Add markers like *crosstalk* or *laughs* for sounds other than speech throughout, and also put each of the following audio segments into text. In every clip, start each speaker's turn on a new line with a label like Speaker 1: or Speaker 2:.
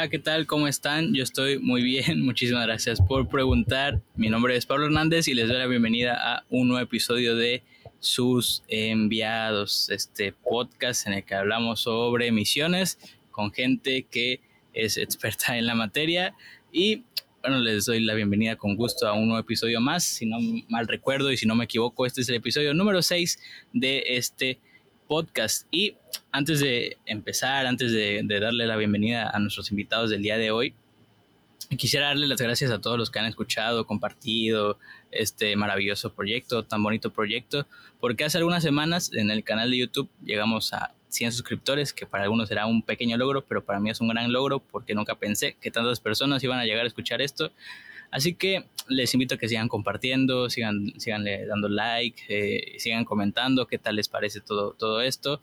Speaker 1: Hola, ¿qué tal? ¿Cómo están? Yo estoy muy bien, *laughs* muchísimas gracias por preguntar. Mi nombre es Pablo Hernández y les doy la bienvenida a un nuevo episodio de Sus Enviados, este podcast en el que hablamos sobre misiones con gente que es experta en la materia y bueno, les doy la bienvenida con gusto a un nuevo episodio más. Si no mal recuerdo y si no me equivoco, este es el episodio número 6 de este podcast. Y antes de empezar, antes de, darle la bienvenida a nuestros invitados del día de hoy, quisiera darle las gracias a todos los que han escuchado, compartido este maravilloso proyecto, tan bonito proyecto, porque hace algunas semanas en el canal de YouTube llegamos a 100 suscriptores, que para algunos será un pequeño logro, pero para mí es un gran logro porque nunca pensé que tantas personas iban a llegar a escuchar esto. Así que les invito a que sigan compartiendo, sigan, sigan dando like, eh, sigan comentando qué tal les parece todo, todo esto,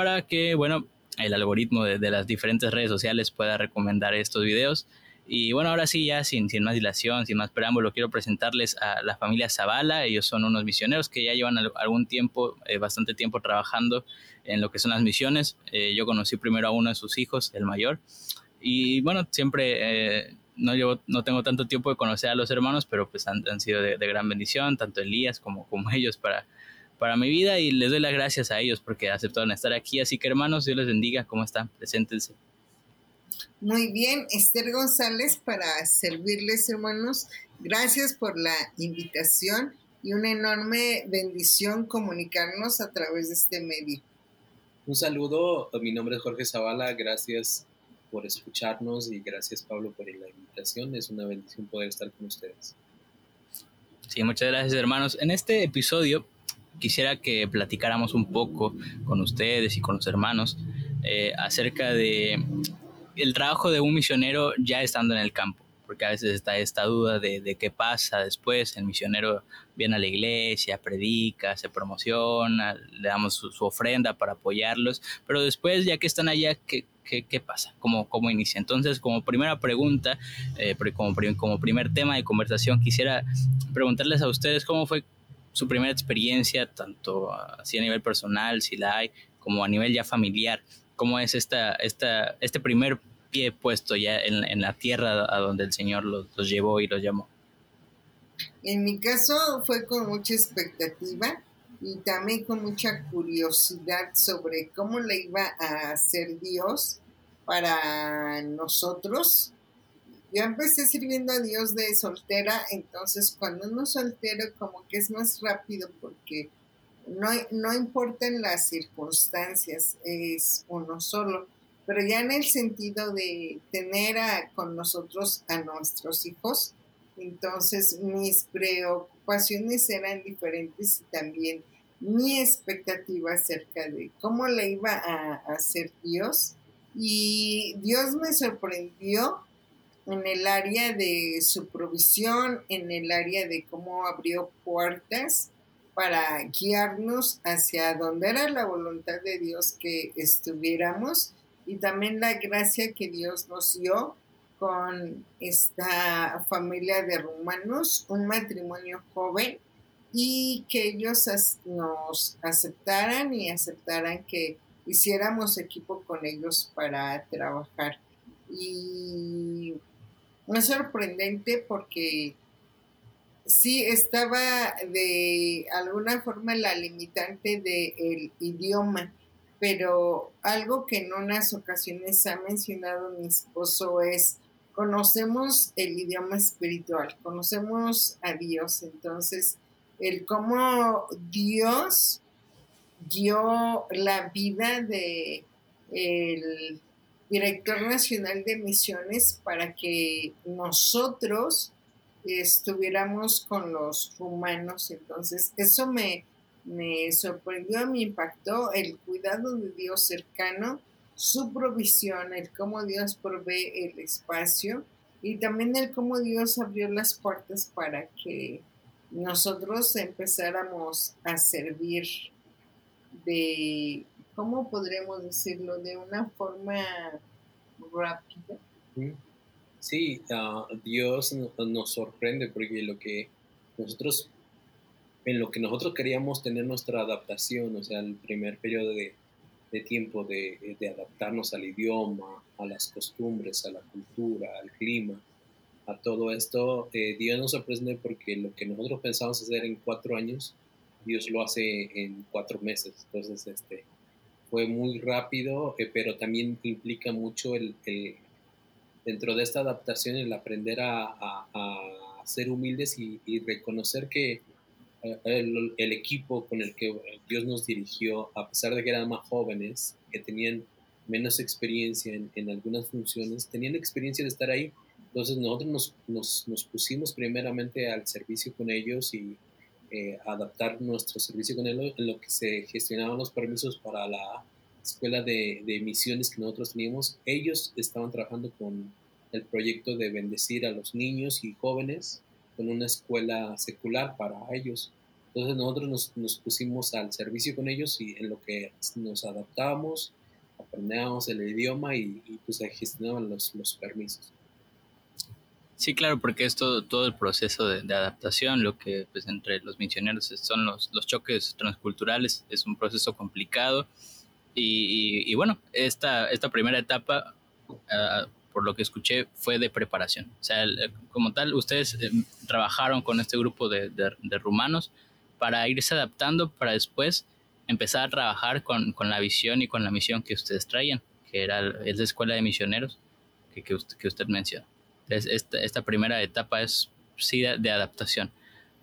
Speaker 1: para que, bueno, el algoritmo de, de, las diferentes redes sociales pueda recomendar estos videos. Y bueno, ahora sí, ya sin, sin más dilación, sin más preámbulo, quiero presentarles a la familia Zavala. Ellos son unos misioneros que ya llevan algún tiempo, eh, bastante tiempo trabajando en lo que son las misiones. Eh, yo conocí primero a uno de sus hijos, el mayor. Y bueno, siempre no, llevo, no tengo tanto tiempo de conocer a los hermanos, pero pues han, sido de, gran bendición, tanto Elías como, como *laughs* ellos para, para mi vida y les doy las gracias a ellos porque aceptaron estar aquí. Así que hermanos, Dios les bendiga, ¿cómo están? Preséntense.
Speaker 2: Muy bien, Esther González para servirles hermanos. Gracias por la invitación y una enorme bendición comunicarnos a través de este medio.
Speaker 3: Un saludo, mi nombre es Jorge Zavala, gracias por escucharnos y gracias Pablo por la invitación. Es una bendición poder estar con ustedes.
Speaker 1: Sí, muchas gracias hermanos. En este episodio quisiera que platicáramos un poco con ustedes y con los hermanos eh, acerca de el trabajo de un misionero ya estando en el campo porque a veces está esta duda de, qué pasa después. El misionero viene a la iglesia, predica, se promociona, le damos su, ofrenda para apoyarlos, pero después, ya que están allá, ¿qué, qué, pasa? ¿Cómo, ¿Cómo inicia? Entonces, como primera pregunta, eh, como, como primer tema de conversación, quisiera preguntarles a ustedes cómo fue su primera experiencia, tanto así a nivel personal, si la hay, como a nivel ya familiar. ¿Cómo es esta, esta, este primer pie puesto ya en, la tierra a donde el Señor los, llevó y los llamó?
Speaker 2: En mi caso fue con mucha expectativa y también con mucha curiosidad sobre cómo le iba a hacer Dios para nosotros. Yo empecé sirviendo a Dios de soltera, entonces cuando uno soltero como que es más rápido porque no, no importan las circunstancias, es uno solo pero ya en el sentido de tener con nosotros a nuestros hijos, entonces mis preocupaciones eran diferentes y también mi expectativa acerca de cómo le iba a hacer Dios. Y Dios me sorprendió en el área de su provisión, en el área de cómo abrió puertas para guiarnos hacia donde era la voluntad de Dios que estuviéramos y también la gracia que Dios nos dio con esta familia de rumanos, un matrimonio joven, y que ellos nos aceptaran y aceptaran que hiciéramos equipo con ellos para trabajar. Y es sorprendente porque sí estaba de alguna forma la limitante del idioma pero algo que en unas ocasiones ha mencionado mi esposo es, conocemos el idioma espiritual, conocemos a Dios, entonces el cómo Dios dio la vida de el director nacional de misiones para que nosotros estuviéramos con los humanos. Entonces, eso me, me sorprendió, me impactó el cuidado de Dios cercano, su provisión, el cómo Dios provee el espacio y también el cómo Dios abrió las puertas para que nosotros empezáramos a servir de, ¿cómo podremos decirlo? De una forma rápida.
Speaker 3: Sí, ah, Dios nos sorprende porque lo que nosotros en lo que nosotros queríamos tener nuestra adaptación, o sea, el primer periodo de, tiempo de, de, adaptarnos al idioma, a las costumbres, a la cultura, al clima, a todo esto, eh, Dios nos sorprende porque lo que nosotros pensamos hacer en cuatro años, Dios lo hace en cuatro meses. Entonces, este, fue muy rápido, eh, pero también implica mucho el, dentro de esta adaptación el aprender a, a, ser humildes y, reconocer que eh, el, equipo con el que Dios nos dirigió, a pesar de que eran más jóvenes, que tenían menos experiencia en, en algunas funciones, tenían experiencia de estar ahí. Entonces nosotros nos, nos, nos pusimos primeramente al servicio con ellos y eh, adaptar nuestro servicio con ellos en lo que se gestionaban los permisos para la escuela de, misiones que nosotros teníamos. Ellos estaban trabajando con el proyecto de bendecir a los niños y jóvenes con una escuela secular para ellos. Entonces nosotros nos, nos, pusimos al servicio con ellos y en lo que nos adaptábamos, aprendíamos el idioma y, y pues gestionaban los, los, permisos.
Speaker 1: Sí, claro, porque es todo, todo el proceso de, de, adaptación, lo que pues entre los misioneros son los, los choques transculturales, es un proceso complicado y, y, y bueno, esta, esta primera etapa uh, por lo que escuché, fue de preparación. O sea, como tal, ustedes eh, trabajaron con este grupo de, de, rumanos para irse adaptando para después empezar a trabajar con, con, la visión y con la misión que ustedes traían, que era es la escuela de misioneros que, que, usted, que usted menciona. Entonces, esta, esta, primera etapa es sí de, adaptación.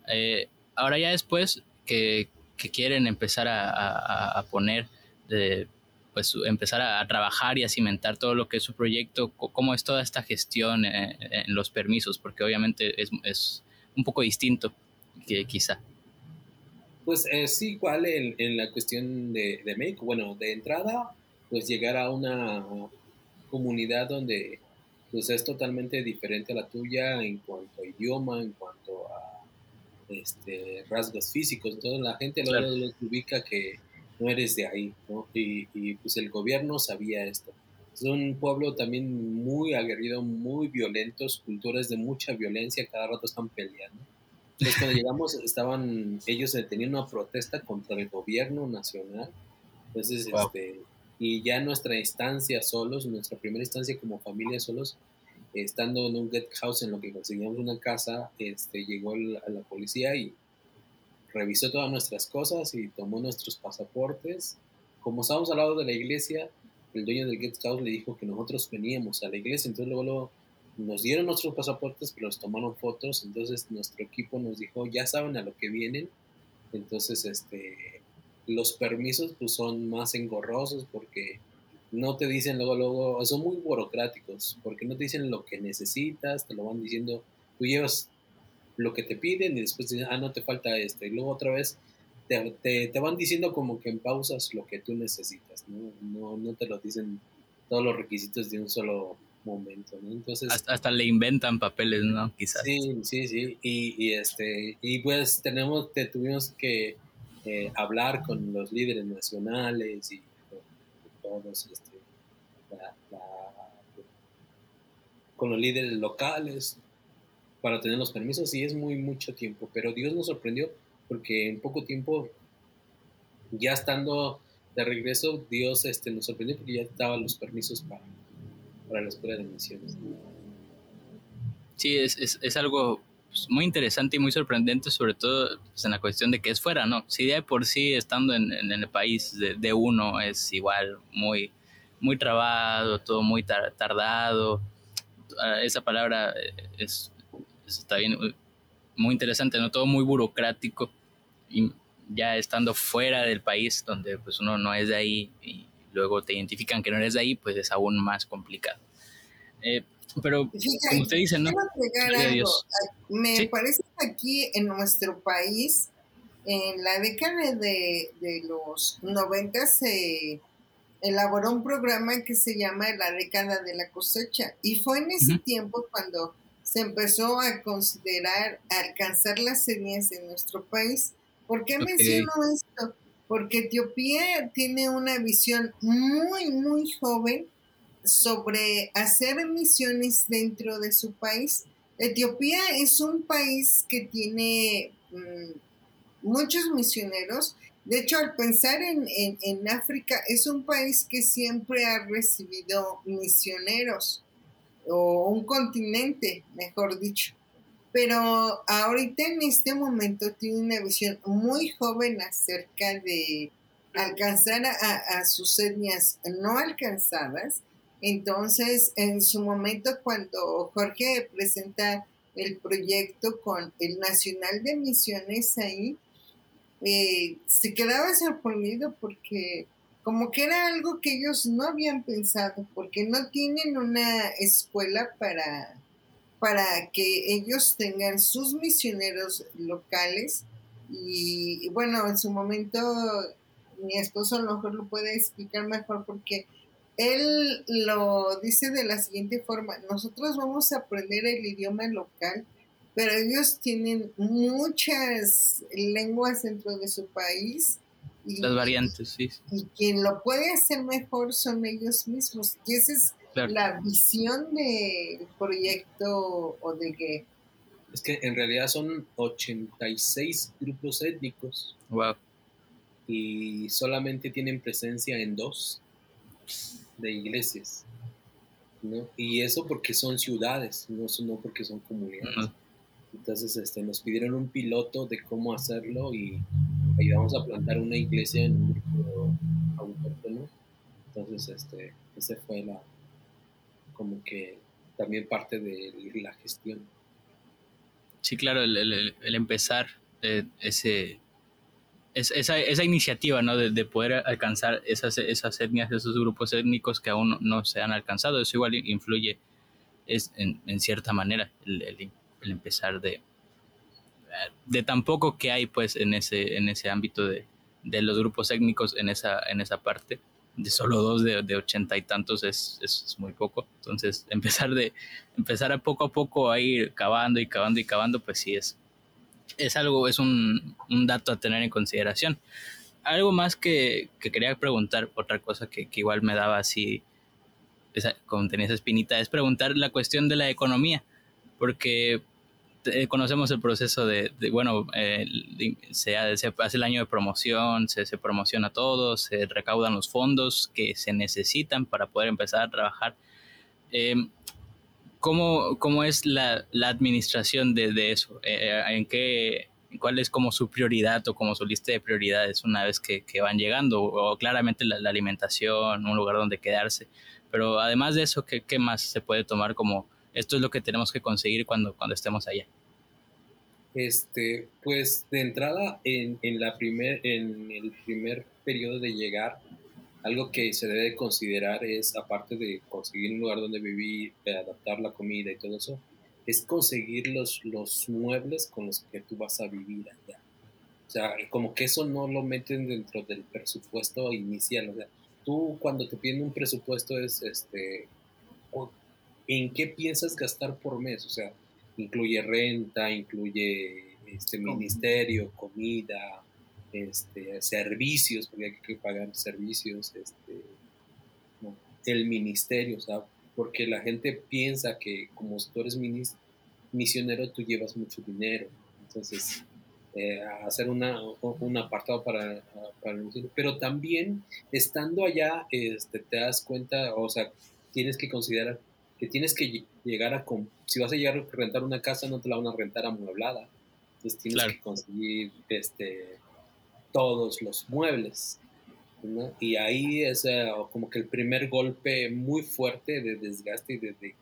Speaker 1: Eh, ahora ya después que, que quieren empezar a, a, a poner de, pues empezar a, trabajar y a cimentar todo lo que es su proyecto, cómo es toda esta gestión eh, en los permisos, porque obviamente es, es, un poco distinto que quizá.
Speaker 3: Pues eh, sí, igual en, en, la cuestión de, de México, bueno, de entrada, pues llegar a una comunidad donde pues es totalmente diferente a la tuya en cuanto a idioma, en cuanto a este, rasgos físicos, entonces la gente claro. luego ubica que no eres de ahí, ¿no? Y, y, pues el gobierno sabía esto. Es un pueblo también muy aguerrido, muy violentos, culturas de mucha violencia, cada rato están peleando. Entonces cuando *laughs* llegamos estaban, ellos tenían una protesta contra el gobierno nacional, entonces, wow. este, y ya nuestra instancia solos, nuestra primera instancia como familia solos, estando en un get house en lo que conseguíamos una casa, este, llegó la, la policía y revisó todas nuestras cosas y tomó nuestros pasaportes. Como estábamos al lado de la iglesia, el dueño del guest house le dijo que nosotros veníamos a la iglesia, entonces luego, luego nos dieron nuestros pasaportes, pero nos tomaron fotos, entonces nuestro equipo nos dijo, ya saben a lo que vienen, entonces este, los permisos pues son más engorrosos porque no te dicen luego, luego, son muy burocráticos, porque no te dicen lo que necesitas, te lo van diciendo, tú llevas lo que te piden y después dicen, ah, no te falta esto. Y luego otra vez te, te, te, van diciendo como que en pausas lo que tú necesitas, ¿no? No, no te lo dicen todos los requisitos de un solo momento, ¿no? Entonces...
Speaker 1: Hasta, hasta le inventan papeles, ¿no? Quizás.
Speaker 3: Sí, sí, sí. Y, y este, y pues tenemos, te tuvimos que eh, hablar con los líderes nacionales y este, con los líderes locales, para tener los permisos y es muy mucho tiempo, pero Dios nos sorprendió porque en poco tiempo, ya estando de regreso, Dios este, nos sorprendió porque ya estaban los permisos para, para la escuela de misiones.
Speaker 1: Sí, es, es, es algo pues, muy interesante y muy sorprendente, sobre todo pues, en la cuestión de que es fuera, ¿no? Si de por sí estando en, en el país de, de, uno es igual muy, muy trabado, todo muy tar, tardado, ah, esa palabra es está bien, muy interesante, ¿no? Todo muy burocrático y ya estando fuera del país donde pues uno no es de ahí y luego te identifican que no eres de ahí, pues es aún más complicado. Eh, pero Fíjate, como usted dice, ¿no?
Speaker 2: Dios. Me ¿Sí? parece que aquí en nuestro país, en la década de, de los 90 se elaboró un programa que se llama la década de la cosecha y fue en ese uh -huh. tiempo cuando se empezó a considerar alcanzar las series en nuestro país. ¿Por qué okay. menciono esto? Porque Etiopía tiene una visión muy, muy joven sobre hacer misiones dentro de su país. Etiopía es un país que tiene mmm, muchos misioneros De hecho, al pensar en, en, África, es un país que siempre ha recibido misioneros, o un continente, mejor dicho. Pero ahorita en este momento tiene una visión muy joven acerca de alcanzar a, a sus etnias no alcanzadas. Entonces, en su momento, cuando Jorge presenta el proyecto con el Nacional de Misiones ahí, eh, se quedaba sorprendido porque como que era algo que ellos no habían pensado, porque no tienen una escuela para, para que ellos tengan sus misioneros locales. Y, bueno, en su momento mi esposo a lo mejor lo puede explicar mejor porque él lo dice de la siguiente forma, nosotros vamos a aprender el idioma local pero ellos tienen muchas lenguas dentro de su país.
Speaker 1: Y, Las variantes, sí.
Speaker 2: Y quien lo puede hacer mejor son ellos mismos. Y esa es la visión del proyecto o de que...
Speaker 3: Es que en realidad son 86 grupos étnicos.
Speaker 1: Wow.
Speaker 3: Y solamente tienen presencia en dos de iglesias. ¿no? Y eso porque son ciudades, no, no porque son comunidades. Entonces este, nos pidieron un piloto de cómo hacerlo y ayudamos a plantar una iglesia en un grupo autóctono. Entonces, este, ese fue la, como que también parte de la gestión.
Speaker 1: Sí, claro, el, empezar eh, ese, esa, esa, iniciativa ¿no? de, poder alcanzar esas, esas etnias, esos grupos étnicos que aún no, se han alcanzado, eso igual influye es, en, cierta manera el, el, empezar de, de tan poco que hay pues en ese, en ese ámbito de, de los grupos étnicos en esa, en esa parte. De solo dos de, ochenta y tantos es, es, muy poco. Entonces, *laughs* empezar de empezar a poco a poco a ir cavando y cavando y cavando, pues sí es, es algo, es un, un dato a tener en consideración. Algo más que, que quería preguntar, otra cosa que, que, igual me daba así, esa, como tenía esa espinita, es preguntar la cuestión de la economía porque eh, conocemos el proceso de, bueno, eh, se, hace el año de promoción, se, se, promociona todo, se recaudan los fondos que se necesitan para poder empezar a trabajar. Em, ¿cómo, ¿cómo, es la, la administración de, eso? Eh, ¿En qué, cuál es como su prioridad o como su lista de prioridades una vez que, que van llegando? O claramente la, la, alimentación, un lugar donde quedarse. Pero además de eso, ¿qué, qué más se puede tomar como esto es lo que tenemos que conseguir cuando, cuando estemos allá.
Speaker 3: Este, pues de entrada en, en, la primer, en el primer periodo de llegar, algo que se debe considerar es, aparte de conseguir un lugar donde vivir, adaptar la comida y todo eso, es conseguir los, los muebles con los que tú vas a vivir allá. O sea, como que eso no lo meten dentro del presupuesto inicial. O sea, tú cuando te piden un presupuesto es, este, en qué piensas gastar por mes. O sea, incluye renta, incluye este ministerio, comida, este, servicios, porque hay que pagar servicios, este, el ministerio, o sea, porque la gente piensa que como tú eres misionero, tú llevas mucho dinero. Entonces, eh, hacer una, un apartado para, para el misionero. Pero también, estando allá, este, te das cuenta, o sea, tienes que considerar que tienes que llegar a... Si vas a llegar a rentar una casa, no te la van a rentar amueblada. Entonces tienes que conseguir este, todos los muebles. Y ahí es eh, como que el primer golpe muy fuerte de desgaste y de, de,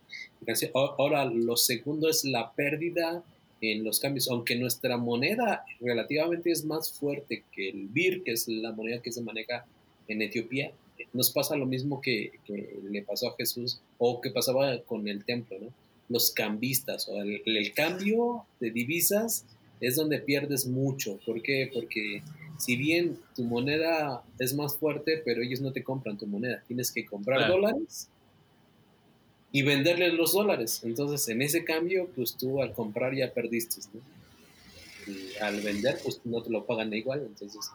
Speaker 3: Ahora, lo segundo es la pérdida en los cambios, aunque nuestra moneda relativamente es más fuerte que el BIR, que es la moneda que se maneja en Etiopía, nos pasa lo mismo que, le pasó a Jesús o que pasaba con el templo, ¿no? Los cambistas o el, cambio de divisas es donde pierdes mucho. ¿Por qué? Porque si bien tu moneda es más fuerte, pero ellos no te compran tu moneda, tienes que comprar dólares y venderles los dólares. Entonces, en ese cambio, pues tú al comprar ya perdiste, ¿no? Y al vender, pues no te lo pagan igual, entonces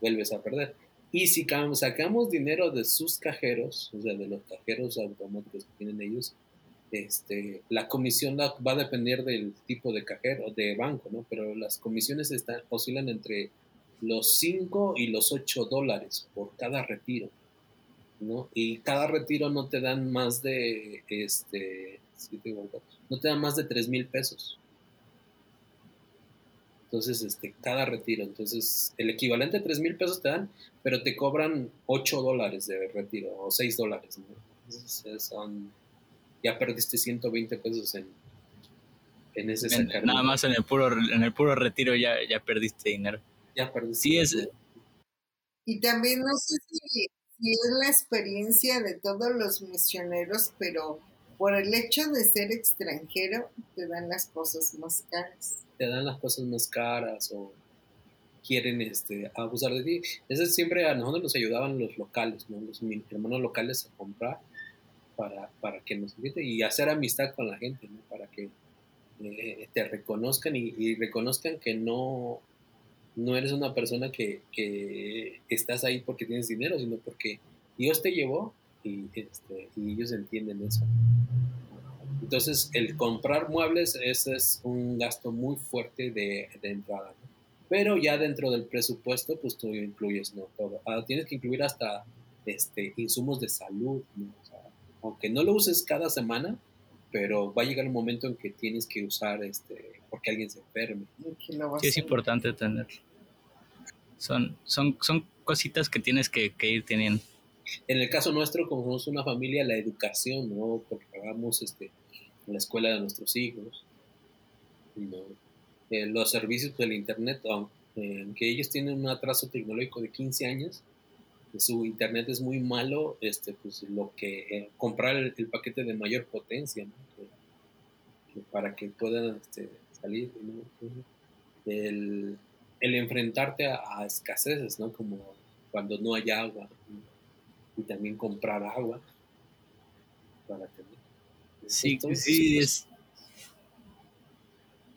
Speaker 3: vuelves a perder. Y si sacamos dinero de sus cajeros, o sea, de los cajeros automáticos que tienen ellos, este, la comisión va a depender del tipo de cajero, de banco, ¿no? Pero las comisiones están, oscilan entre los 5 y los 8 dólares por cada retiro. ¿no? Y cada retiro no te dan más de, este, no te dan más de 3 mil pesos. Entonces, este, cada retiro. Entonces, el equivalente a 3 mil pesos te dan, pero te cobran 8 dólares de retiro o 6 dólares. Entonces, son, ya perdiste 120 pesos en, en ese
Speaker 1: Nada más en el puro, en el puro retiro ya, ya perdiste dinero.
Speaker 3: Ya perdiste.
Speaker 1: Sí, es,
Speaker 2: y también no sé si, si, es la experiencia de todos los misioneros, pero por el hecho de ser extranjero te dan las cosas más caras.
Speaker 3: Te dan las cosas más caras o quieren este, abusar de ti. Ese siempre a nosotros nos ayudaban los locales, ¿no? los hermanos locales a comprar para, para que nos inviten y hacer amistad con la gente, ¿no? para que eh, te reconozcan y, reconozcan que no, no eres una persona que, que, estás ahí porque tienes dinero, sino porque Dios te llevó y, este, ellos entienden eso. Entonces, el comprar muebles ese es un gasto muy fuerte de, entrada. Pero ya dentro del presupuesto, pues tú incluyes ¿no? todo. Ah, tienes que incluir hasta este, insumos de salud. aunque no lo uses cada semana, pero va a llegar un momento en que tienes que usar este porque alguien se enferme.
Speaker 1: Sí, es importante tener. Son, son, son cositas que tienes que, ir teniendo.
Speaker 3: En el caso nuestro, como somos una familia, la educación, ¿no? Porque pagamos este, la escuela de nuestros hijos, eh, los servicios del Internet, aunque ellos tienen un atraso tecnológico de 15 años, su internet es muy malo, este, pues lo que eh, comprar el, paquete de mayor potencia, para que puedan este, salir, el, enfrentarte a, escaseces, ¿no? Como cuando no hay agua, y también comprar agua para tener.
Speaker 1: Sí, sí, es,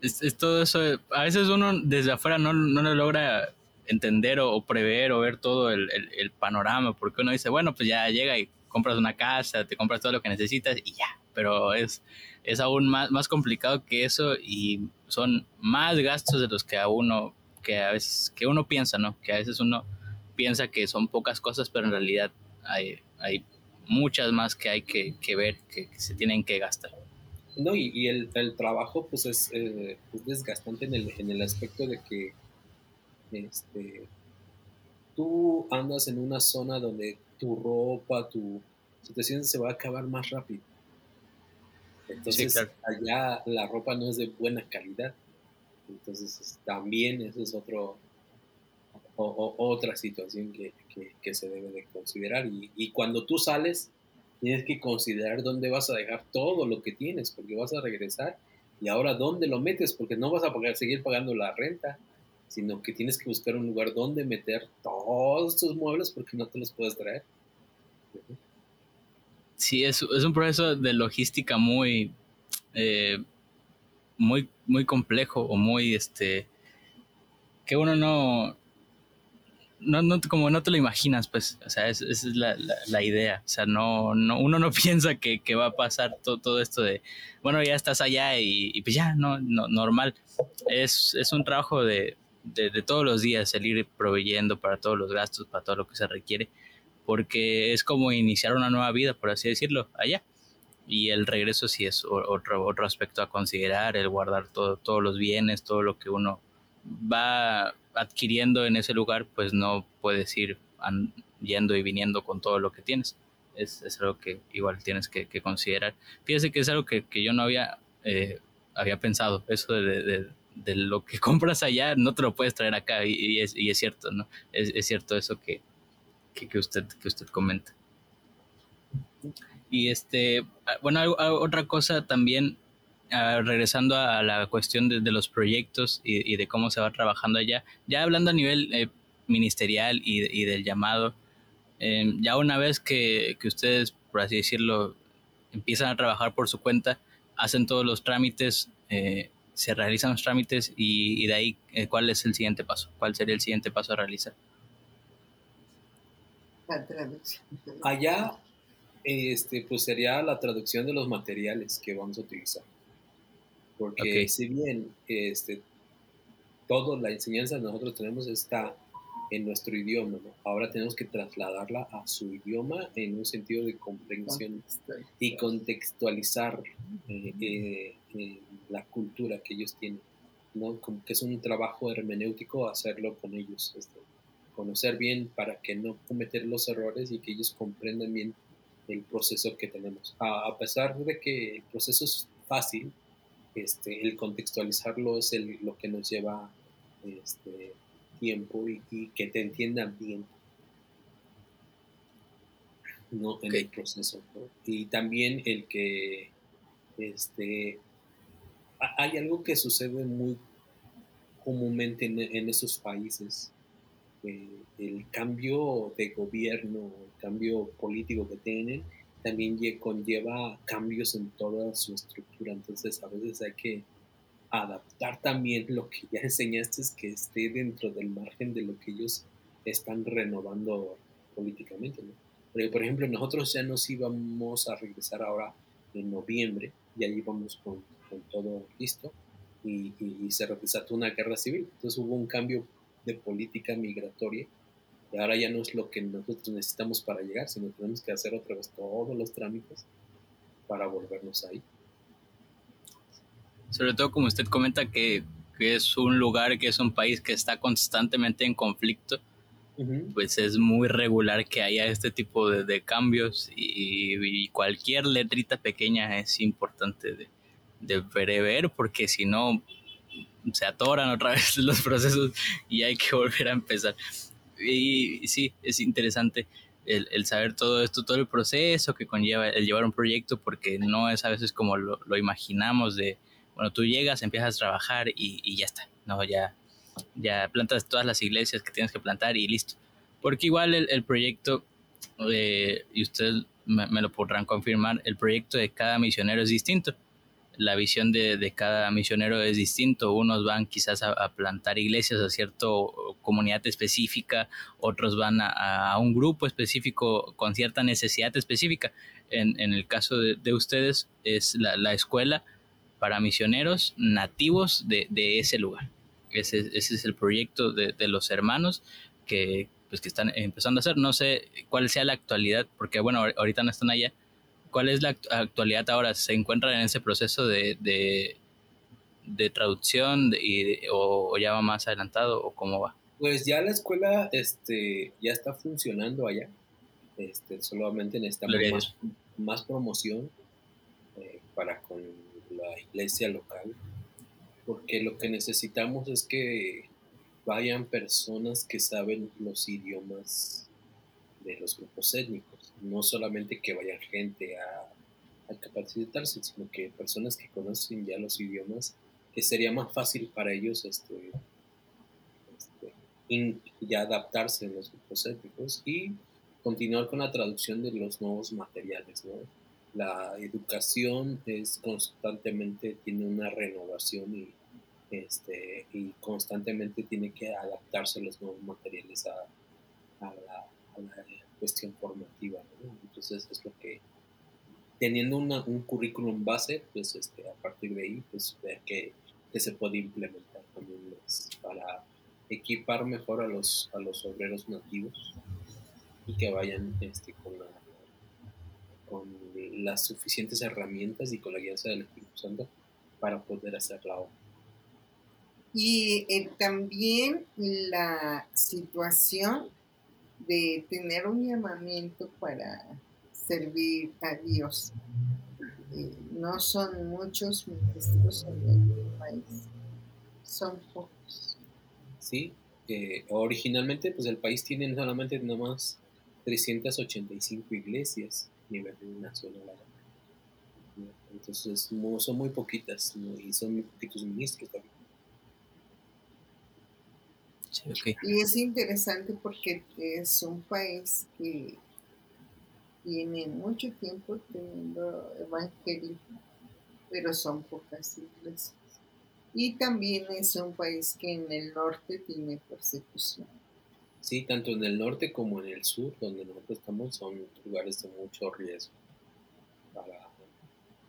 Speaker 1: es, todo eso. A veces uno desde afuera no, no lo logra entender o, prever o ver todo el, panorama, porque uno dice, bueno, pues ya llega y compras una casa, te compras todo lo que necesitas y ya, pero es, es aún más, más complicado que eso y son más gastos de los que a uno, que a veces, que uno piensa, ¿no? Que a veces uno piensa que son pocas cosas, pero en realidad hay, hay muchas más que hay que, ver, que, se tienen que gastar.
Speaker 3: No, y, el, trabajo pues es, eh, es desgastante en el, en el aspecto de que este, tú andas en una zona donde tu ropa, tu situación se va a acabar más rápido. Entonces, allá la ropa no es de buena calidad. Entonces, también eso es otro, otra situación que, se debe de considerar. Y, y, cuando tú sales, tienes que considerar dónde vas a dejar todo lo que tienes, porque vas a regresar. Y ahora, ¿dónde lo metes? Porque no vas a pagar, seguir pagando la renta, sino que tienes que buscar un lugar donde meter todos tus muebles porque no te los puedes traer.
Speaker 1: Sí, es, es un proceso de logística muy, eh, muy, muy complejo o muy, este, que uno no, no, no, como no te lo imaginas, pues, o sea, esa es la, la, idea, o sea, no, no, uno no *laughs* piensa que, que va a pasar todo, todo, esto de, bueno, ya estás allá y, y pues ya, no, no, normal, es, es un trabajo de, de, todos los días, el ir proveyendo para todos los gastos, para todo lo que se requiere, porque es como iniciar una nueva vida, por así decirlo, allá. Y el regreso sí es otro, otro aspecto a considerar, el guardar todo, todos los bienes, todo lo que uno va adquiriendo en ese lugar, pues no puedes ir yendo y viniendo con todo lo que tienes. Es, es algo que igual tienes que, considerar. Fíjese que es algo que, que yo no había, eh, había pensado, eso de, de lo que *laughs* compras allá no te lo puedes traer acá y, es, y es, cierto, ¿no? Es, es cierto eso que, que, usted, que usted comenta. Y este, bueno, otra cosa también, ah, regresando a la cuestión de, los proyectos y, de cómo se va trabajando allá, ya hablando a nivel eh, ministerial y, del llamado, em, ya una vez que, que ustedes, por así decirlo, empiezan a trabajar por su cuenta, hacen todos los trámites, eh, se realizan los trámites y, de ahí eh, cuál es el siguiente paso, cuál sería el siguiente paso a realizar.
Speaker 3: Allá, este, pues sería la traducción de los materiales que vamos a utilizar. Porque si bien este, toda la enseñanza que nosotros tenemos está en nuestro idioma. Ahora tenemos que trasladarla a su idioma en un sentido de comprensión y contextualizar eh, eh, eh, la cultura que ellos tienen. ¿no? Como que es un trabajo hermenéutico hacerlo con ellos, este, conocer bien para que no cometer los errores y que ellos comprendan bien el proceso que tenemos. A, pesar de que el proceso es fácil, este, el contextualizarlo es el, lo que nos lleva este, tiempo y, que te entiendan bien ¿no? en el proceso. Y también el que este, hay algo que sucede muy comúnmente en, esos países. Eh, el cambio de gobierno, el cambio político que tienen, también conlleva cambios en toda su estructura. Entonces, a veces hay que adaptar también lo que ya enseñaste, es que esté dentro del margen de lo que ellos están renovando políticamente. ¿no? por ejemplo, nosotros ya nos íbamos a regresar ahora en noviembre, ya íbamos con, con todo listo y, y, se desató una guerra civil. Entonces hubo un cambio de política migratoria y ahora ya no es lo que nosotros necesitamos para llegar, sino tenemos que hacer otra vez todos los trámites para volvernos ahí.
Speaker 1: Sobre todo como usted comenta que, que es un lugar, que es un país que está constantemente en conflicto, pues es muy regular que haya este tipo de, de cambios y, cualquier letrita pequeña es importante de, de prever porque si no se atoran otra *laughs* vez los procesos y hay que volver a empezar. Y, sí, es interesante el, el, saber todo esto, todo el proceso que conlleva el llevar un proyecto porque no es a veces como lo, lo imaginamos de bueno, tú llegas, empiezas a trabajar y, ya está, ¿no? Ya, ya plantas todas las iglesias que tienes que plantar y listo. Porque igual el, proyecto, eh, y ustedes me, lo podrán confirmar, el proyecto de cada misionero es distinto. La visión de, cada misionero es distinto. Unos van quizás a, plantar iglesias a cierta comunidad específica, otros van a, un grupo específico con cierta necesidad específica. En, el caso de, ustedes es la, la escuela para misioneros nativos de, de ese lugar. Ese, ese, es el proyecto de, de, los hermanos que, pues, que están empezando a hacer. No sé cuál sea la actualidad, porque bueno, ahorita no están allá. ¿Cuál es la actualidad ahora? ¿Se encuentran en ese proceso de, de, traducción y, o, ya va más adelantado o cómo va?
Speaker 3: Pues ya la escuela este, ya está funcionando allá. Este, solamente necesitamos más, más, promoción eh, para con la iglesia local, porque lo que necesitamos es que vayan personas que saben los idiomas de los grupos étnicos, no solamente que vayan gente a, capacitarse, sino que personas que conocen ya los idiomas, que sería más fácil para ellos este, este ya adaptarse en los grupos étnicos y continuar con la traducción de los nuevos materiales, ¿no? La educación es constantemente, tiene una renovación y, este, y constantemente tiene que adaptarse los nuevos materiales a, la, cuestión formativa. Entonces es lo que, teniendo un currículum base, pues este, a partir de ahí, pues ver que, se puede implementar también para equipar mejor a los, a los obreros nativos y que vayan este, con la con las suficientes herramientas y con la guía del Espíritu Santo para poder hacer la obra.
Speaker 2: Y eh, también la situación de tener un llamamiento para servir a Dios. Eh, no son muchos ministros en el país, son pocos.
Speaker 3: Sí, eh, originalmente pues el país tiene solamente nada más 385 iglesias nivel nacional. Entonces son muy poquitas y son muy poquitos ministros también.
Speaker 2: Y es interesante porque es un país que tiene mucho tiempo teniendo evangelismo, pero son pocas iglesias. Y también es un país que en el norte tiene persecución.
Speaker 3: Sí, tanto en el norte como en el sur, donde nosotros estamos, son lugares de mucho riesgo para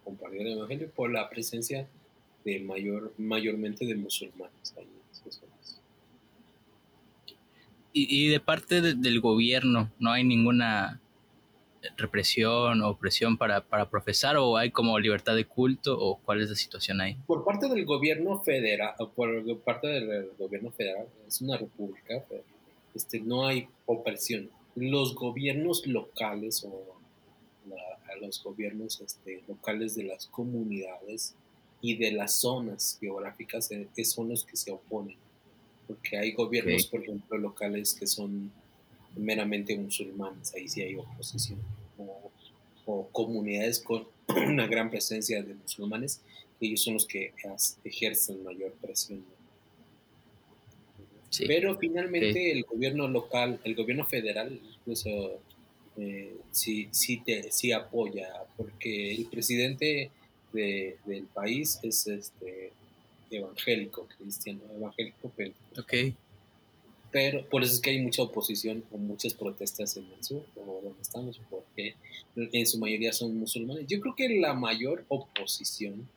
Speaker 3: compartir el Evangelio por la presencia de mayor, mayormente de musulmanes ahí
Speaker 1: Y, de parte del gobierno, ¿no hay ninguna represión o presión para, para, profesar o hay como libertad de culto o cuál es la situación ahí?
Speaker 3: Por parte del gobierno federal, por parte del gobierno federal, es una república, este, no hay opresión. Los gobiernos locales o los gobiernos este, locales de las comunidades y de las zonas geográficas eh, son los que se oponen. Porque hay gobiernos, por ejemplo, locales que son meramente musulmanes, ahí sí hay oposición. O, comunidades con *clears throat* una gran presencia de musulmanes, ellos son los que ejercen mayor presión. Pero finalmente el gobierno local, el gobierno federal, incluso eh, sí, sí, te, sí apoya, porque el presidente del país es este evangélico, cristiano, evangélico, pero,
Speaker 1: okay.
Speaker 3: pero por eso es que hay mucha oposición o muchas protestas en el sur, o donde estamos, porque en su mayoría son musulmanes. Yo creo que la mayor oposición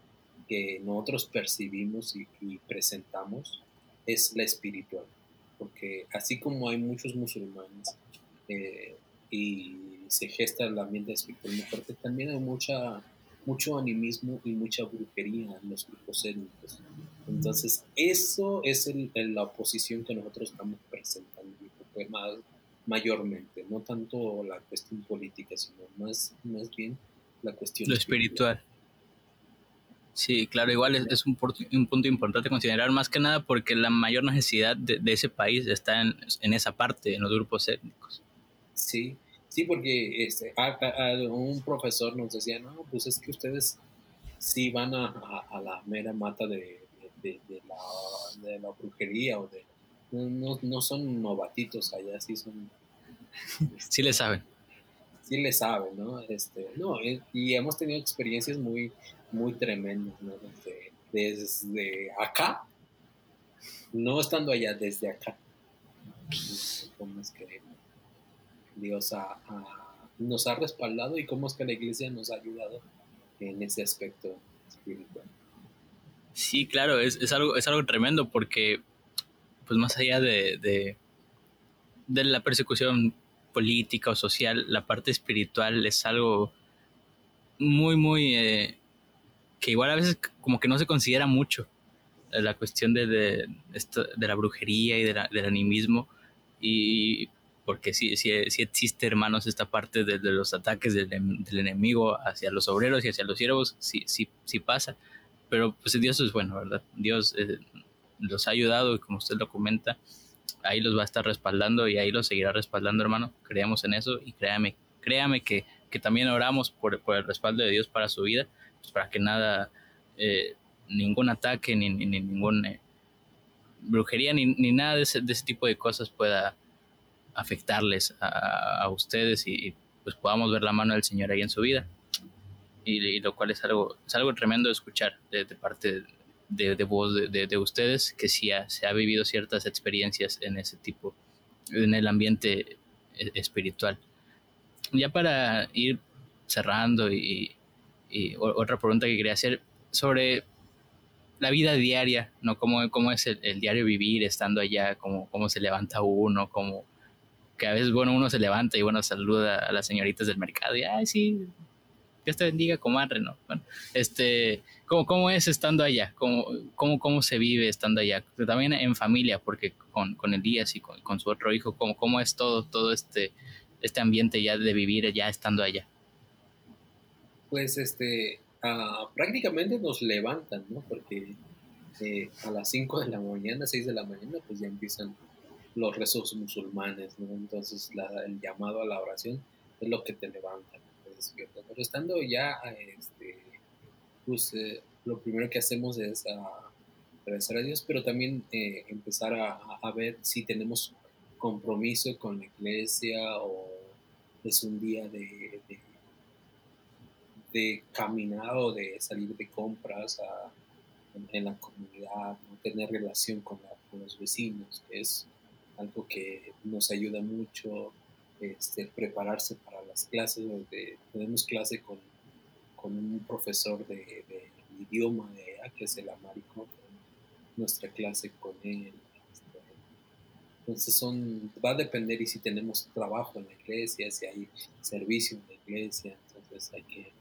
Speaker 3: que nosotros percibimos y, presentamos es la espiritual, porque así como hay muchos musulmanes eh, y se gesta el ambiente espiritual muy fuerte, también hay mucha mucho animismo y mucha brujería en los grupos étnicos. Entonces, eso es el, la oposición que nosotros estamos presentando más, mayormente, no tanto la cuestión política, sino más, más bien la cuestión
Speaker 1: espiritual. Sí, claro, igual es, un, un, punto importante considerar más que nada porque la mayor necesidad de, ese país está en, en, esa parte, en los grupos étnicos.
Speaker 3: Sí, Sí, porque este, un profesor nos decía, no, pues es que ustedes sí van a, la mera mata de, la, brujería o de... No, son novatitos allá, sí son... *laughs*
Speaker 1: sí le saben.
Speaker 3: Sí le saben, ¿no? Este, no, eh, y hemos tenido experiencias muy, muy tremendas, ¿no? Desde, acá, no estando allá, desde acá. ¿Cómo es que Dios nos ha respaldado y cómo es que la iglesia nos ha ayudado en ese aspecto espiritual.
Speaker 1: Sí, claro, es, algo, es algo tremendo porque, pues más allá de, de, la persecución política o social, la parte espiritual es algo muy, muy, eh, que igual a veces como que no se considera mucho, la cuestión de, de, de la brujería y del animismo. Y porque sí, sí, existe, hermanos, esta parte de, los ataques del, enemigo hacia los obreros y hacia los siervos, sí, sí, sí pasa, pero pues Dios es bueno, ¿verdad? Dios eh, los ha ayudado y como usted lo comenta, ahí los va a estar respaldando y ahí los seguirá respaldando, hermano, creemos en eso y créame, créame que, que también oramos por, por, el respaldo de Dios para su vida, pues para que nada, eh, ningún ataque, ni, ni, ningún... Eh, brujería ni, ni nada de ese, de ese tipo de cosas pueda afectarles a, ustedes y, pues podamos ver la mano del Señor ahí en su vida. Y, lo cual es algo, es algo tremendo de escuchar de, parte de, de voz de, ustedes, que sí se ha vivido ciertas experiencias en ese tipo, en el ambiente e, espiritual. Ya para ir cerrando y, otra pregunta que quería hacer sobre la vida diaria, ¿no? ¿Cómo, cómo es el, diario vivir estando allá? ¿Cómo, ¿Cómo se levanta uno? ¿Cómo, que a veces, bueno, uno se levanta y, bueno, saluda a las señoritas del mercado y, ay, sí, Dios te bendiga, comadre, ¿no? Bueno, este, ¿cómo, cómo es estando allá? ¿Cómo, cómo, cómo se vive estando allá? También en familia, porque con, con Elías y con, con, su otro hijo, ¿cómo, cómo es todo, todo este, este ambiente ya de vivir ya estando allá?
Speaker 3: Pues, este, ah, prácticamente nos levantan, ¿no? Porque eh, a las 5 de la mañana, 6 de la mañana, pues ya empiezan los rezos musulmanes, ¿no? Entonces el llamado a la oración es lo que te levanta. Pero estando ya, este, pues eh, lo primero que hacemos es a, agradecer a Dios, pero también eh, empezar a, a, ver si tenemos compromiso con la iglesia o es un día de, caminar o de salir de compras en, la comunidad, tener relación con, con los vecinos, que es algo que nos ayuda mucho, este, prepararse para las clases, donde tenemos clase con, con un profesor de, idioma de que es el Américo, nuestra clase con él, este, Entonces son, va a depender y si tenemos trabajo en la iglesia, si hay servicio en la iglesia, entonces hay que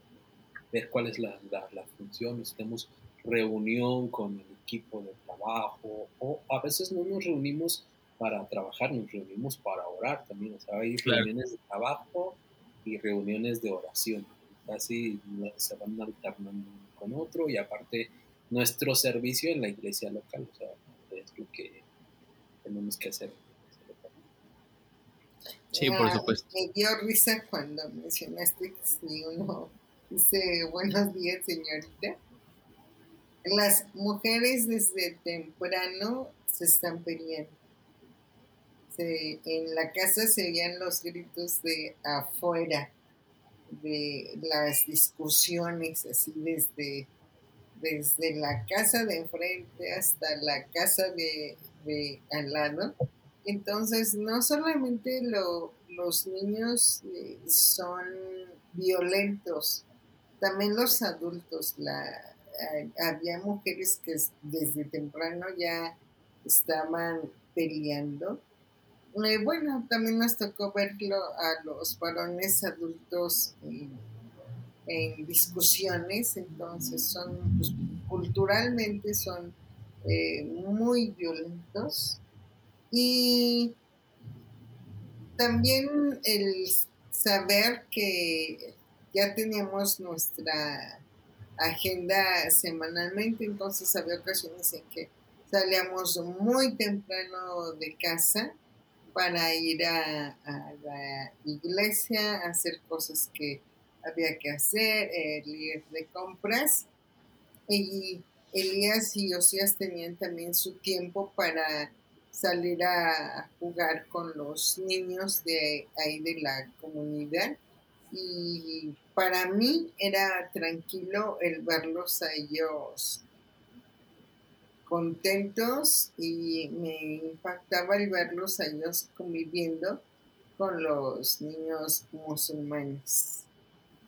Speaker 3: ver cuál es la, la, la función, si tenemos reunión con el equipo de trabajo o a veces no nos reunimos para trabajar, nos reunimos para orar también, o sea, hay reuniones de trabajo y reuniones de oración, así se van alternando con otro y aparte nuestro servicio en la iglesia local, o sea, es lo que tenemos que hacer.
Speaker 1: Sí, por supuesto.
Speaker 2: Me dio risa cuando mencionaste que si uno dice buenos días, señorita. Las mujeres desde temprano se están peleando. en la casa se oían los gritos de afuera, de las discusiones, así desde desde la casa de enfrente hasta la casa de, al lado. Entonces, no solamente los niños eh, son violentos, también los adultos. La, había mujeres que desde temprano ya estaban peleando. Eh, bueno, también nos tocó verlo a los varones adultos. En discusiones, entonces son pues, culturalmente son eh, muy violentos y también el saber que ya teníamos nuestra agenda semanalmente, entonces había ocasiones en que salíamos muy temprano de casa para ir a, la iglesia, hacer cosas que había que hacer, el ir de compras. Y Elías y Osías tenían también su tiempo para salir a jugar con los niños de ahí de la comunidad. Y para mí era tranquilo el verlos a ellos contentos y me impactaba el verlos a ellos conviviendo con los niños musulmanes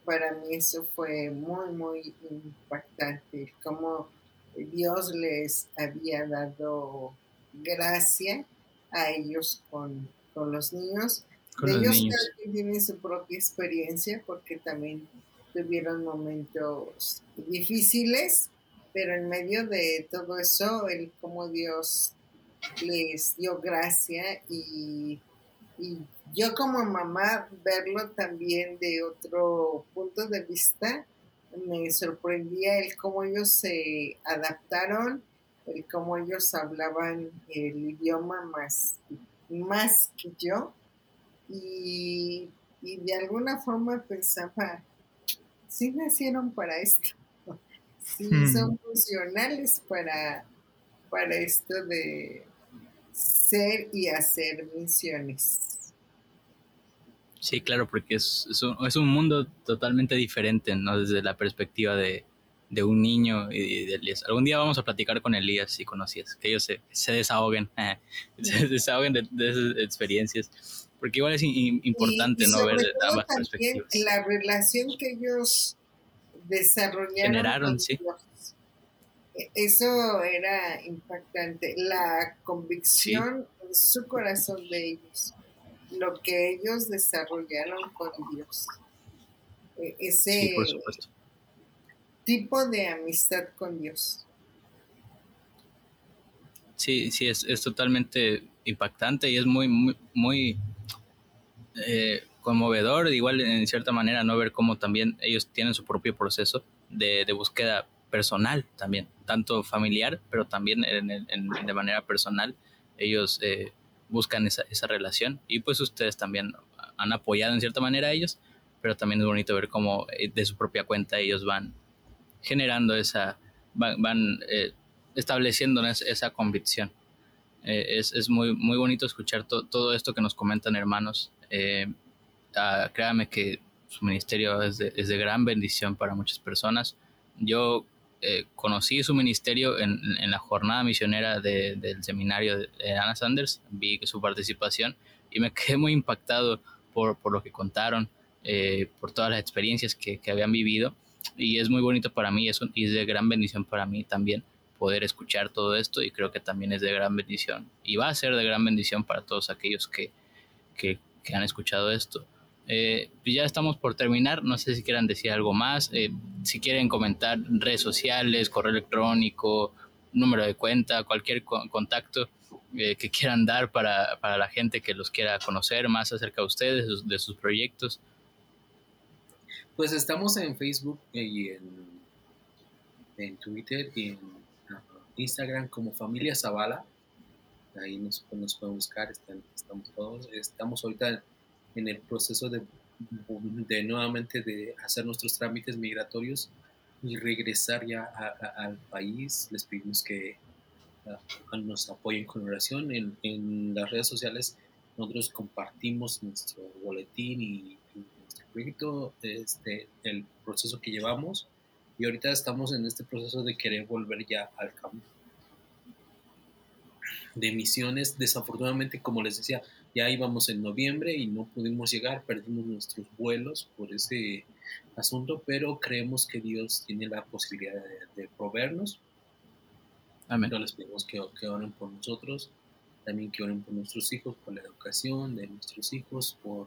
Speaker 2: para mí eso fue muy, muy impactante, como Dios les había dado gracia a ellos con, los niños. Ellos tienen su propia experiencia porque también tuvieron momentos difíciles, pero en medio de todo eso, el cómo Dios les dio gracia y y yo como mamá verlo también de otro punto de vista, me sorprendía el cómo ellos se adaptaron, el cómo ellos hablaban el idioma más, más que yo. Y, de alguna forma pensaba, sí nacieron para esto, *laughs* sí hmm. son funcionales para, para esto de, ser y hacer misiones.
Speaker 1: Sí, claro, porque es, es, un, mundo totalmente diferente, ¿no? Desde la perspectiva de, un niño y de Elías. Algún día vamos a platicar con Elías si conocías, que ellos se, se desahoguen, *laughs* se desahoguen de, esas experiencias, porque igual es importante no ver ambas perspectivas.
Speaker 2: La relación que ellos desarrollaron.
Speaker 1: Generaron, sí.
Speaker 2: Eso era impactante, la convicción en su corazón de ellos, lo que ellos desarrollaron con Dios. E, ese tipo de amistad con Dios.
Speaker 1: Sí, sí, es, totalmente impactante y es muy, muy, muy eh, conmovedor, igual en cierta manera, no ver cómo también ellos tienen su propio proceso de, de búsqueda personal también, tanto familiar, pero también de manera personal, ellos eh, buscan esa, esa, relación y pues ustedes también han apoyado en cierta manera a ellos, pero también es bonito ver cómo eh, de su propia cuenta ellos van generando esa, van, eh, estableciendo esa, convicción. es, es muy, muy bonito escuchar todo esto que nos comentan hermanos. Ah, créame que su ministerio es de, es de gran bendición para muchas personas. Yo eh, conocí su ministerio en, la jornada misionera del seminario de Ana Sanders, vi su participación y me *laughs* quedé muy impactado por, lo que contaron, eh, por todas las experiencias que, habían vivido y es muy bonito para mí es, y es de gran bendición para mí también poder escuchar todo esto y creo que también es de gran bendición y va a ser de gran bendición para todos aquellos que, que, han escuchado esto. Eh, pues ya estamos por terminar, no sé si quieran decir algo más, eh, si quieren comentar redes sociales, correo electrónico, número de cuenta, cualquier contacto eh, que quieran dar para, para, la gente que los quiera conocer más acerca de ustedes, de sus, proyectos.
Speaker 3: Pues estamos en Facebook y en, en Twitter y en Instagram como Familia Zavala. Ahí nos, nos pueden buscar, estamos todos. Estamos ahorita en el proceso de, de nuevamente de hacer nuestros trámites migratorios y regresar ya al país. Les pedimos que nos apoyen con oración. En, en, las redes sociales nosotros compartimos nuestro boletín y, nuestro proyecto, este, el proceso que llevamos. Y ahorita estamos en este proceso de querer volver ya al campo de misiones. Desafortunadamente, como les decía, ya íbamos en noviembre y no pudimos llegar, perdimos nuestros vuelos por ese asunto, pero creemos que Dios tiene la posibilidad de, proveernos. Amén. les pedimos que, que, oren por nosotros, también que oren por nuestros hijos, por la educación de nuestros hijos, por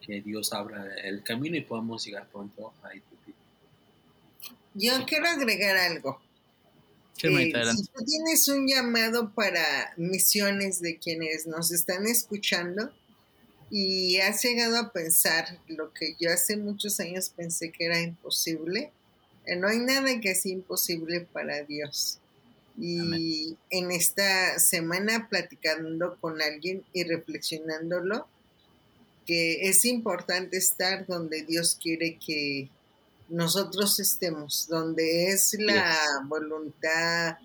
Speaker 3: que Dios abra el camino y podamos llegar pronto a Etiopía.
Speaker 2: Yo quiero agregar algo. Eh, si tú tienes un llamado para misiones de quienes nos están escuchando y has llegado a pensar lo que yo hace muchos años pensé que era imposible, eh, no hay nada que sea imposible para Dios. Y en esta semana platicando con alguien y reflexionándolo, que es importante estar donde Dios quiere que nosotros estemos, donde es la voluntad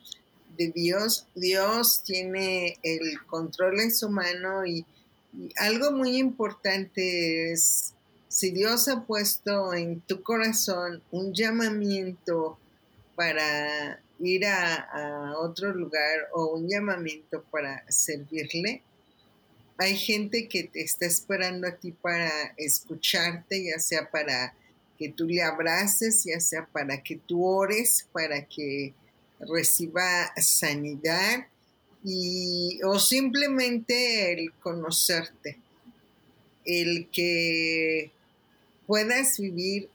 Speaker 2: de Dios. Dios tiene el control en su mano y, algo muy importante es, si Dios ha puesto en tu corazón un llamamiento para ir a, a otro lugar o un llamamiento para servirle, hay gente que te está esperando a ti para escucharte, ya sea para que tú le abraces, ya sea para que tú ores, para que reciba sanidad y, o simplemente el conocerte, el que puedas vivir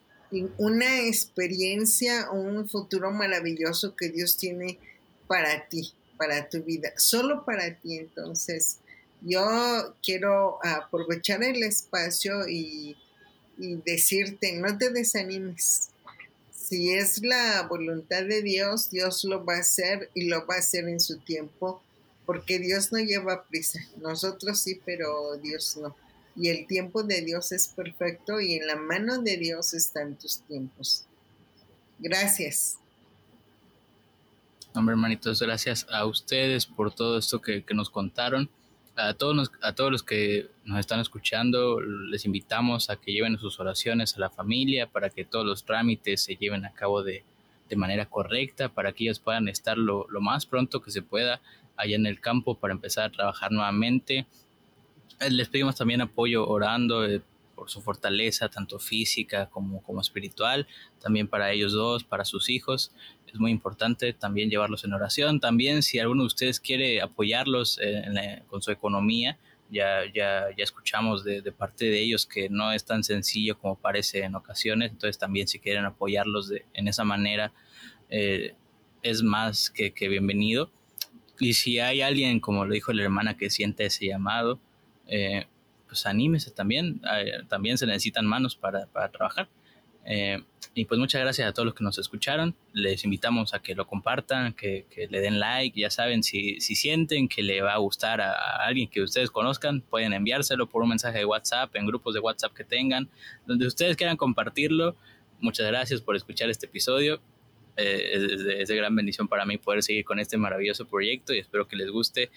Speaker 2: una experiencia, un futuro maravilloso que Dios tiene para ti, para tu vida, solo para ti. Entonces, yo quiero aprovechar el espacio y y decirte, no te desanimes. Si es la voluntad de Dios, Dios lo va a hacer y lo va a hacer en su tiempo, porque Dios no lleva prisa. Nosotros sí, pero Dios no. Y el tiempo de Dios es perfecto y en la mano de Dios están tus tiempos. Gracias.
Speaker 1: Hombre, hermanitos, gracias a ustedes por todo esto que, que nos contaron a todos, a todos los que nos están escuchando, les invitamos a que lleven sus oraciones a la familia para que todos los trámites se lleven a cabo de, de manera correcta, para que ellos puedan estar lo, lo, más pronto que se pueda allá en el campo para empezar a trabajar nuevamente. Eh, les pedimos también apoyo orando eh, por su fortaleza, tanto física como, como espiritual, también para ellos dos, para sus hijos es muy importante también llevarlos en oración. También si alguno de ustedes quiere apoyarlos eh, con su economía, ya, ya, ya escuchamos de, parte de ellos que no es tan sencillo como parece en ocasiones, entonces también si quieren apoyarlos de, en esa manera, eh, es más que, bienvenido. Y si hay alguien, como lo dijo la hermana, que siente ese llamado, eh, pues anímese también, también se necesitan manos para, para trabajar. Eh, y pues muchas gracias a todos los que nos escucharon. Les invitamos a que lo compartan, que, le den like. Ya saben, si, si, sienten que le va a gustar a, alguien que ustedes conozcan, pueden enviárselo por un mensaje de WhatsApp, en grupos de WhatsApp que tengan, donde ustedes quieran compartirlo. Muchas gracias por escuchar este episodio. Eh, es, de, gran bendición para mí poder seguir con este maravilloso proyecto y espero que les guste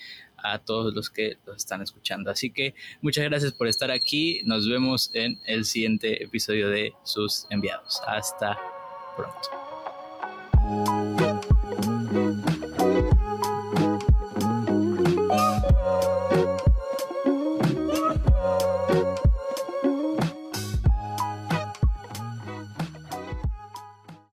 Speaker 1: a todos los que los están escuchando. Así que muchas gracias por estar aquí. Nos vemos en el siguiente episodio de Sus Enviados. Hasta pronto.